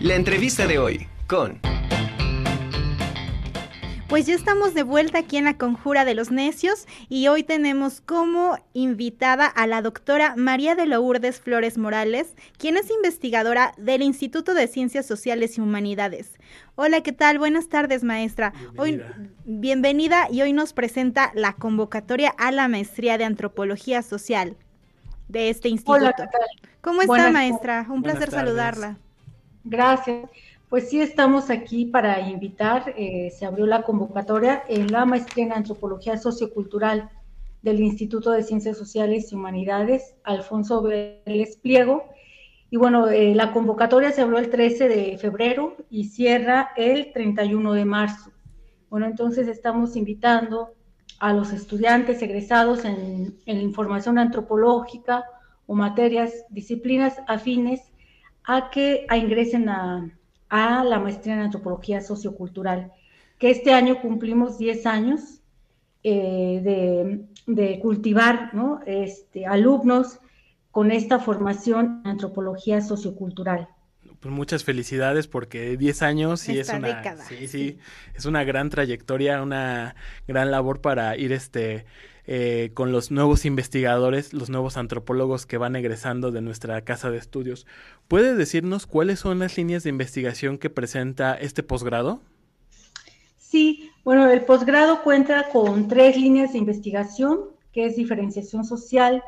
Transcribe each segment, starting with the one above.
La entrevista de hoy con... Pues ya estamos de vuelta aquí en la Conjura de los Necios y hoy tenemos como invitada a la doctora María de Lourdes Flores Morales, quien es investigadora del Instituto de Ciencias Sociales y Humanidades. Hola, ¿qué tal? Buenas tardes, maestra. Bienvenida. Hoy bienvenida y hoy nos presenta la convocatoria a la maestría de Antropología Social de este instituto. Hola, ¿qué tal? ¿Cómo está, Buenas maestra? Un placer tardes. saludarla. Gracias. Pues sí, estamos aquí para invitar, eh, se abrió la convocatoria en la maestría en Antropología Sociocultural del Instituto de Ciencias Sociales y Humanidades, Alfonso Vélez Pliego. Y bueno, eh, la convocatoria se abrió el 13 de febrero y cierra el 31 de marzo. Bueno, entonces estamos invitando a los estudiantes egresados en, en información antropológica o materias, disciplinas afines a que a ingresen a, a la maestría en antropología sociocultural, que este año cumplimos 10 años eh, de, de, cultivar ¿no? este, alumnos con esta formación en antropología sociocultural. Pues muchas felicidades porque 10 años sí Esta es una década, sí, sí, sí. es una gran trayectoria, una gran labor para ir este eh, con los nuevos investigadores, los nuevos antropólogos que van egresando de nuestra casa de estudios. ¿Puede decirnos cuáles son las líneas de investigación que presenta este posgrado? Sí, bueno, el posgrado cuenta con tres líneas de investigación, que es diferenciación social,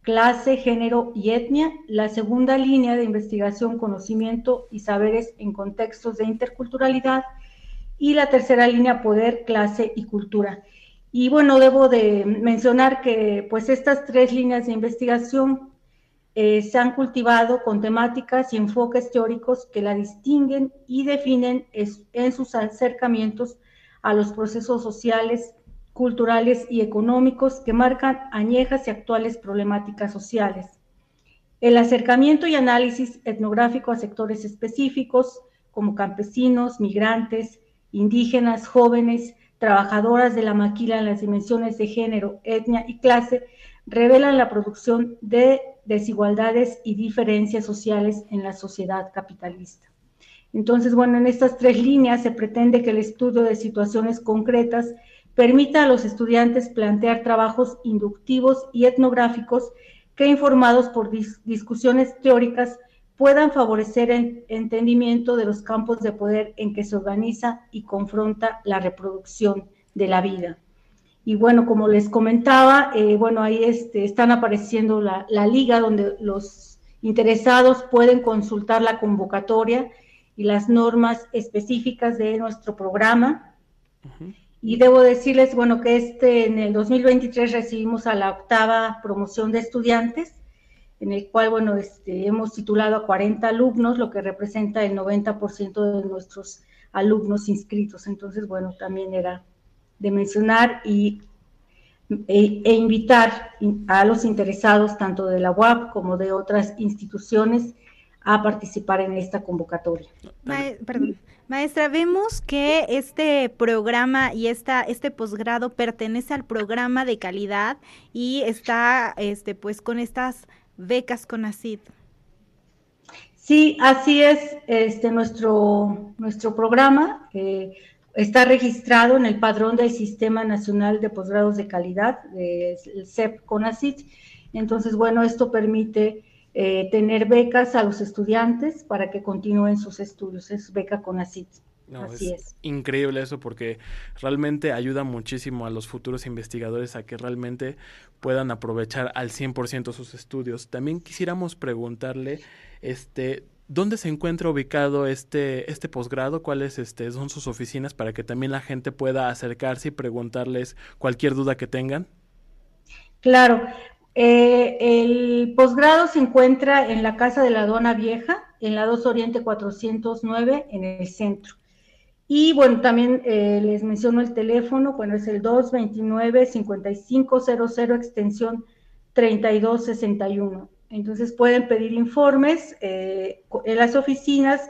clase, género y etnia. La segunda línea de investigación, conocimiento y saberes en contextos de interculturalidad. Y la tercera línea, poder, clase y cultura. Y bueno, debo de mencionar que pues estas tres líneas de investigación eh, se han cultivado con temáticas y enfoques teóricos que la distinguen y definen en sus acercamientos a los procesos sociales, culturales y económicos que marcan añejas y actuales problemáticas sociales. El acercamiento y análisis etnográfico a sectores específicos como campesinos, migrantes, indígenas, jóvenes, trabajadoras de la maquila en las dimensiones de género, etnia y clase, revelan la producción de desigualdades y diferencias sociales en la sociedad capitalista. Entonces, bueno, en estas tres líneas se pretende que el estudio de situaciones concretas permita a los estudiantes plantear trabajos inductivos y etnográficos que, informados por dis discusiones teóricas, puedan favorecer el entendimiento de los campos de poder en que se organiza y confronta la reproducción de la vida. Y bueno, como les comentaba, eh, bueno, ahí este, están apareciendo la, la, liga donde los interesados pueden consultar la convocatoria y las normas específicas de nuestro programa. Uh -huh. Y debo decirles, bueno, que este en el 2023 recibimos a la octava promoción de estudiantes, en el cual, bueno, este, hemos titulado a 40 alumnos, lo que representa el 90% de nuestros alumnos inscritos. Entonces, bueno, también era de mencionar y, e, e, invitar a los interesados, tanto de la UAP como de otras instituciones, a participar en esta convocatoria. Maestra, vemos que este programa y esta, este posgrado pertenece al programa de calidad y está este, pues con estas becas con ACID. Sí, así es. Este, nuestro, nuestro programa eh, está registrado en el padrón del Sistema Nacional de Posgrados de Calidad, el CEP CONACID. Entonces, bueno, esto permite eh, tener becas a los estudiantes para que continúen sus estudios. Es beca CONACID. No, Así es, es, increíble eso porque realmente ayuda muchísimo a los futuros investigadores a que realmente puedan aprovechar al 100% sus estudios. También quisiéramos preguntarle, este, ¿dónde se encuentra ubicado este, este posgrado? ¿Cuáles este, son sus oficinas para que también la gente pueda acercarse y preguntarles cualquier duda que tengan? Claro, eh, el posgrado se encuentra en la Casa de la Aduana Vieja, en la 2 Oriente 409, en el centro. Y bueno, también eh, les menciono el teléfono, bueno, es el 229-5500, extensión 3261. Entonces pueden pedir informes eh, en las oficinas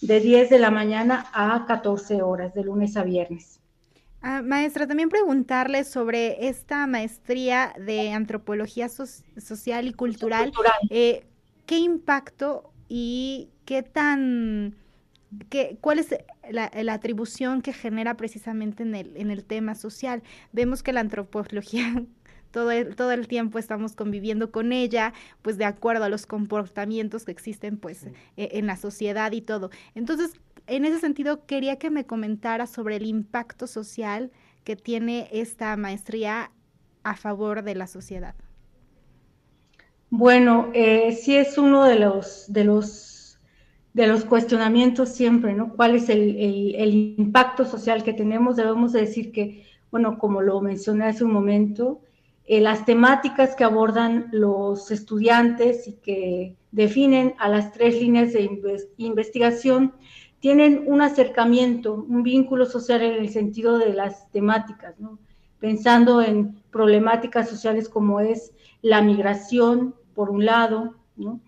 de 10 de la mañana a 14 horas, de lunes a viernes. Ah, maestra, también preguntarle sobre esta maestría de antropología so social y cultural. cultural. Eh, ¿Qué impacto y qué tan ¿Cuál es la, atribución que genera precisamente en el, en el tema social? Vemos que la antropología todo el, todo el tiempo estamos conviviendo con ella, pues de acuerdo a los comportamientos que existen pues e, en la sociedad y todo. Entonces, en ese sentido, quería que me comentara sobre el impacto social que tiene esta maestría a favor de la sociedad. Bueno, eh, sí es uno de los, de los, de los cuestionamientos siempre, ¿no? ¿Cuál es el, impacto social que tenemos? Debemos decir que, bueno, como lo mencioné hace un momento, eh, las temáticas que abordan los estudiantes y que definen a las tres líneas de investigación tienen un acercamiento, un vínculo social en el sentido de las temáticas, ¿no? pensando en problemáticas sociales como es la migración, por un lado, ¿no?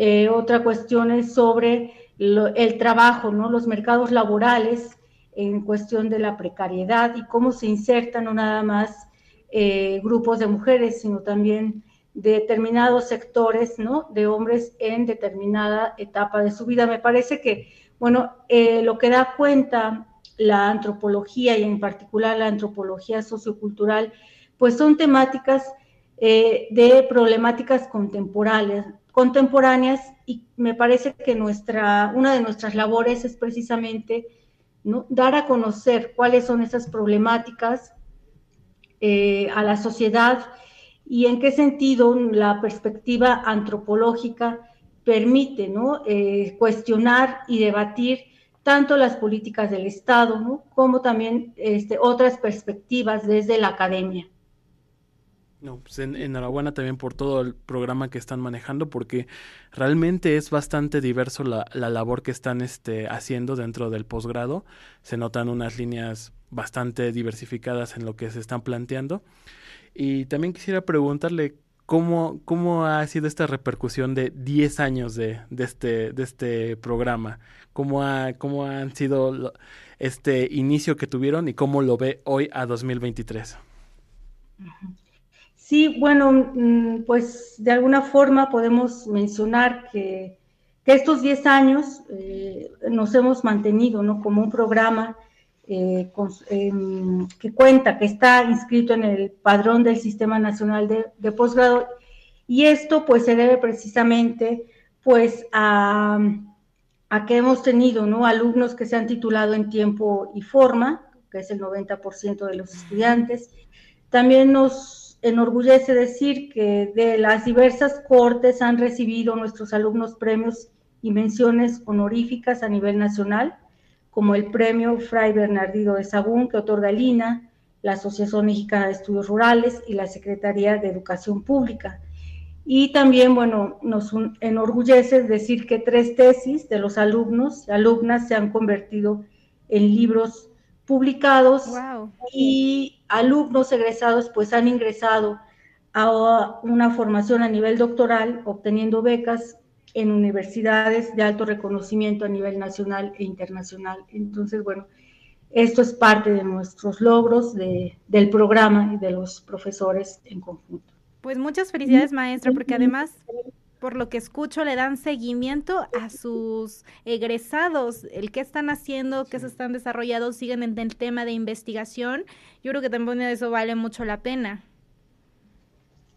Eh, otra cuestión es sobre el trabajo, los mercados laborales en cuestión de la precariedad y cómo se insertan no nada más eh, grupos de mujeres, sino también determinados sectores de hombres en determinada etapa de su vida. Me parece que, bueno, eh, lo que da cuenta la antropología y en particular la antropología sociocultural, pues son temáticas de problemáticas contemporáneas, contemporáneas y me parece que nuestra, una de nuestras labores es precisamente ¿no? dar a conocer cuáles son esas problemáticas eh, a la sociedad y en qué sentido la perspectiva antropológica permite ¿no? Eh, cuestionar y debatir tanto las políticas del Estado como también este, otras perspectivas desde la academia. No, pues enhorabuena también por todo el programa que están manejando, porque realmente es bastante diverso la, la labor que están este, haciendo dentro del posgrado. Se notan unas líneas bastante diversificadas en lo que se están planteando. Y también quisiera preguntarle cómo, cómo ha sido esta repercusión de 10 años de, de, este, de este programa, cómo, ha, han sido este inicio que tuvieron y cómo lo ve hoy a 2023. Sí, bueno, mm, pues de alguna forma podemos mencionar que, estos 10 años eh, nos hemos mantenido ¿no? como un programa eh, que cuenta, que está inscrito en el padrón del Sistema Nacional de, Posgrado, y esto pues se debe precisamente pues a, a, que hemos tenido ¿no? alumnos que se han titulado en tiempo y forma, que es el 90% de los estudiantes. También nos enorgullece decir que de las diversas cortes han recibido nuestros alumnos premios y menciones honoríficas a nivel nacional, como el premio Fray Bernardino de Sagún que otorga el la Asociación Mexicana de Estudios Rurales y la Secretaría de Educación Pública. Y también, bueno, nos enorgullece decir que tres tesis de los alumnos y alumnas se han convertido en libros publicados y alumnos egresados pues han ingresado a una formación a nivel doctoral obteniendo becas en universidades de alto reconocimiento a nivel nacional e internacional. Entonces, bueno, esto es parte de nuestros logros del programa y de los profesores en conjunto. Pues muchas felicidades, maestra, porque además por lo que escucho, le dan seguimiento a sus egresados, el que están haciendo, qué se están desarrollando, siguen en el tema de investigación. Yo creo que también eso vale mucho la pena.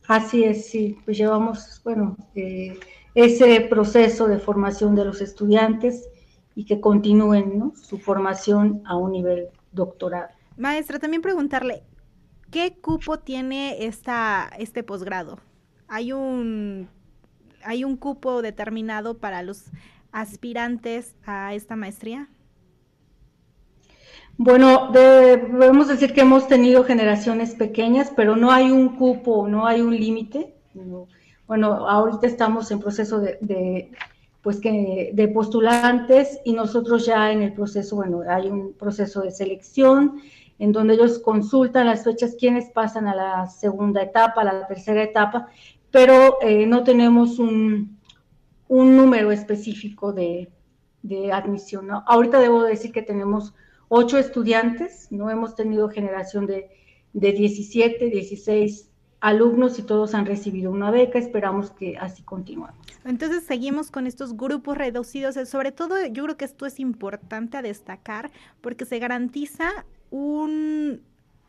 Así es, sí, pues llevamos, bueno, eh, ese proceso de formación de los estudiantes y que continúen su formación a un nivel doctoral. Maestra, también preguntarle, ¿qué cupo tiene esta, este posgrado? ¿Hay un ¿Hay un cupo determinado para los aspirantes a esta maestría? Bueno, debemos decir que hemos tenido generaciones pequeñas, pero no hay un cupo, no hay un límite. Bueno, ahorita estamos en proceso de, pues que de postulantes y nosotros ya en el proceso, bueno, hay un proceso de selección en donde ellos consultan las fechas, quiénes pasan a la segunda etapa, a la tercera etapa, pero eh, no tenemos un, número específico de, admisión. Ahorita debo decir que tenemos ocho estudiantes, no hemos tenido generación de, de 17, 16 alumnos y todos han recibido una beca, esperamos que así continuemos. Entonces seguimos con estos grupos reducidos, sobre todo yo creo que esto es importante a destacar porque se garantiza un,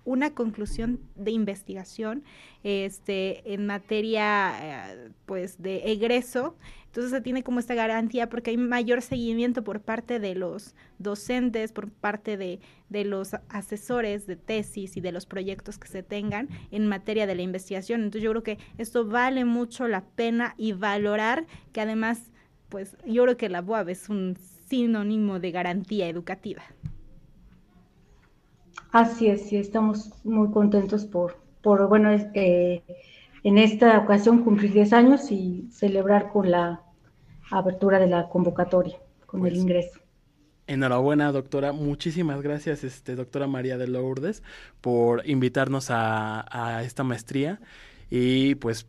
una conclusión de investigación este, en materia eh, pues de egreso. Entonces se tiene como esta garantía porque hay mayor seguimiento por parte de los docentes, por parte de, de los asesores de tesis y de los proyectos que se tengan en materia de la investigación. Entonces yo creo que esto vale mucho la pena y valorar que además, pues yo creo que la BUAB es un sinónimo de garantía educativa. Así es, sí, estamos muy contentos por, por bueno, eh, en esta ocasión cumplir 10 años y celebrar con la apertura de la convocatoria, con el pues, ingreso. Enhorabuena, doctora. Muchísimas gracias, este, doctora María de Lourdes, por invitarnos a, a esta maestría. Y pues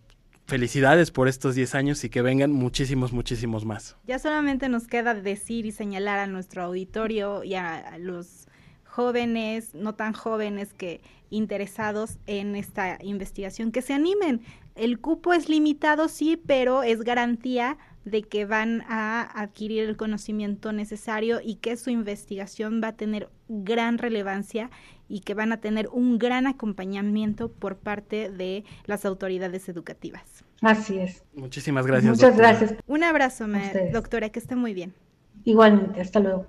felicidades por estos 10 años y que vengan muchísimos, muchísimos más. Ya solamente nos queda decir y señalar a nuestro auditorio y a los jóvenes, no tan jóvenes que interesados en esta investigación, que se animen. El cupo es limitado, sí, pero es garantía de que van a adquirir el conocimiento necesario y que su investigación va a tener gran relevancia y que van a tener un gran acompañamiento por parte de las autoridades educativas. Así es. Muchísimas gracias. Muchas gracias. Un abrazo, doctora, que esté muy bien. Igualmente, hasta luego.